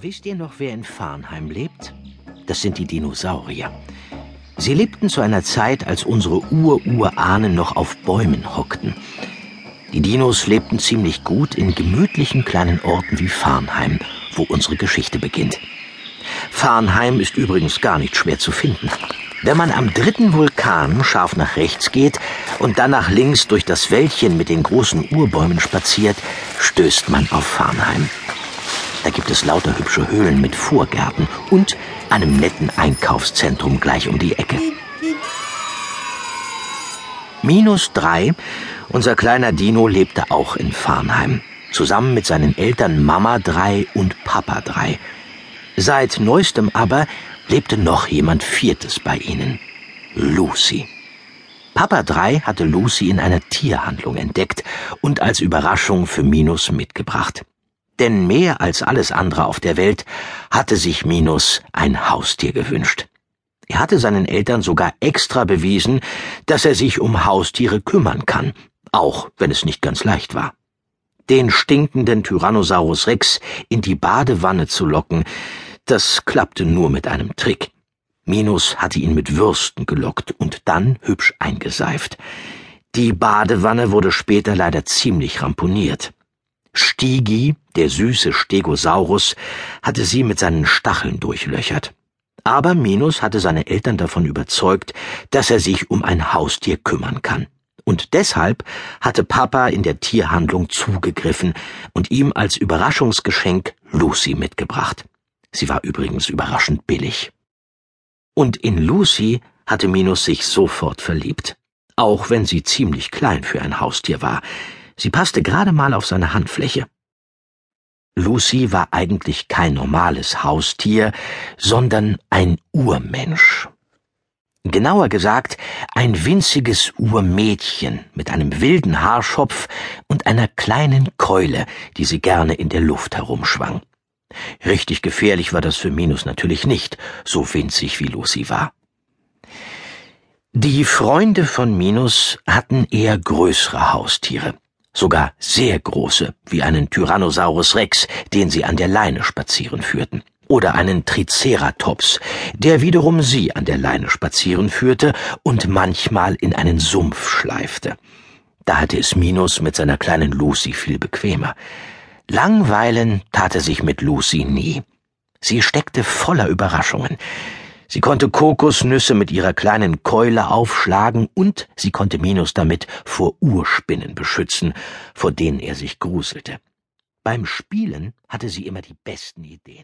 Wisst ihr noch, wer in Farnheim lebt? Das sind die Dinosaurier. Sie lebten zu einer Zeit, als unsere Ur-Urahnen noch auf Bäumen hockten. Die Dinos lebten ziemlich gut in gemütlichen kleinen Orten wie Farnheim, wo unsere Geschichte beginnt. Farnheim ist übrigens gar nicht schwer zu finden. Wenn man am dritten Vulkan scharf nach rechts geht und dann nach links durch das Wäldchen mit den großen Urbäumen spaziert, stößt man auf Farnheim. Da gibt es lauter hübsche Höhlen mit Vorgärten und einem netten Einkaufszentrum gleich um die Ecke. Minus drei, unser kleiner Dino lebte auch in Farnheim, zusammen mit seinen Eltern Mama drei und Papa drei. Seit neuestem aber lebte noch jemand Viertes bei ihnen. Lucy. Papa 3 hatte Lucy in einer Tierhandlung entdeckt und als Überraschung für Minus mitgebracht. Denn mehr als alles andere auf der Welt hatte sich Minus ein Haustier gewünscht. Er hatte seinen Eltern sogar extra bewiesen, dass er sich um Haustiere kümmern kann, auch wenn es nicht ganz leicht war. Den stinkenden Tyrannosaurus Rex in die Badewanne zu locken, das klappte nur mit einem Trick. Minus hatte ihn mit Würsten gelockt und dann hübsch eingeseift. Die Badewanne wurde später leider ziemlich ramponiert. Stigi, der süße Stegosaurus, hatte sie mit seinen Stacheln durchlöchert. Aber Minus hatte seine Eltern davon überzeugt, dass er sich um ein Haustier kümmern kann. Und deshalb hatte Papa in der Tierhandlung zugegriffen und ihm als Überraschungsgeschenk Lucy mitgebracht. Sie war übrigens überraschend billig. Und in Lucy hatte Minus sich sofort verliebt, auch wenn sie ziemlich klein für ein Haustier war. Sie passte gerade mal auf seine Handfläche. Lucy war eigentlich kein normales Haustier, sondern ein Urmensch. Genauer gesagt, ein winziges Urmädchen mit einem wilden Haarschopf und einer kleinen Keule, die sie gerne in der Luft herumschwang. Richtig gefährlich war das für Minus natürlich nicht, so winzig wie Lucy war. Die Freunde von Minus hatten eher größere Haustiere sogar sehr große, wie einen Tyrannosaurus Rex, den sie an der Leine spazieren führten, oder einen Triceratops, der wiederum sie an der Leine spazieren führte und manchmal in einen Sumpf schleifte. Da hatte es Minus mit seiner kleinen Lucy viel bequemer. Langweilen tat er sich mit Lucy nie. Sie steckte voller Überraschungen. Sie konnte Kokosnüsse mit ihrer kleinen Keule aufschlagen und sie konnte Minus damit vor Urspinnen beschützen, vor denen er sich gruselte. Beim Spielen hatte sie immer die besten Ideen.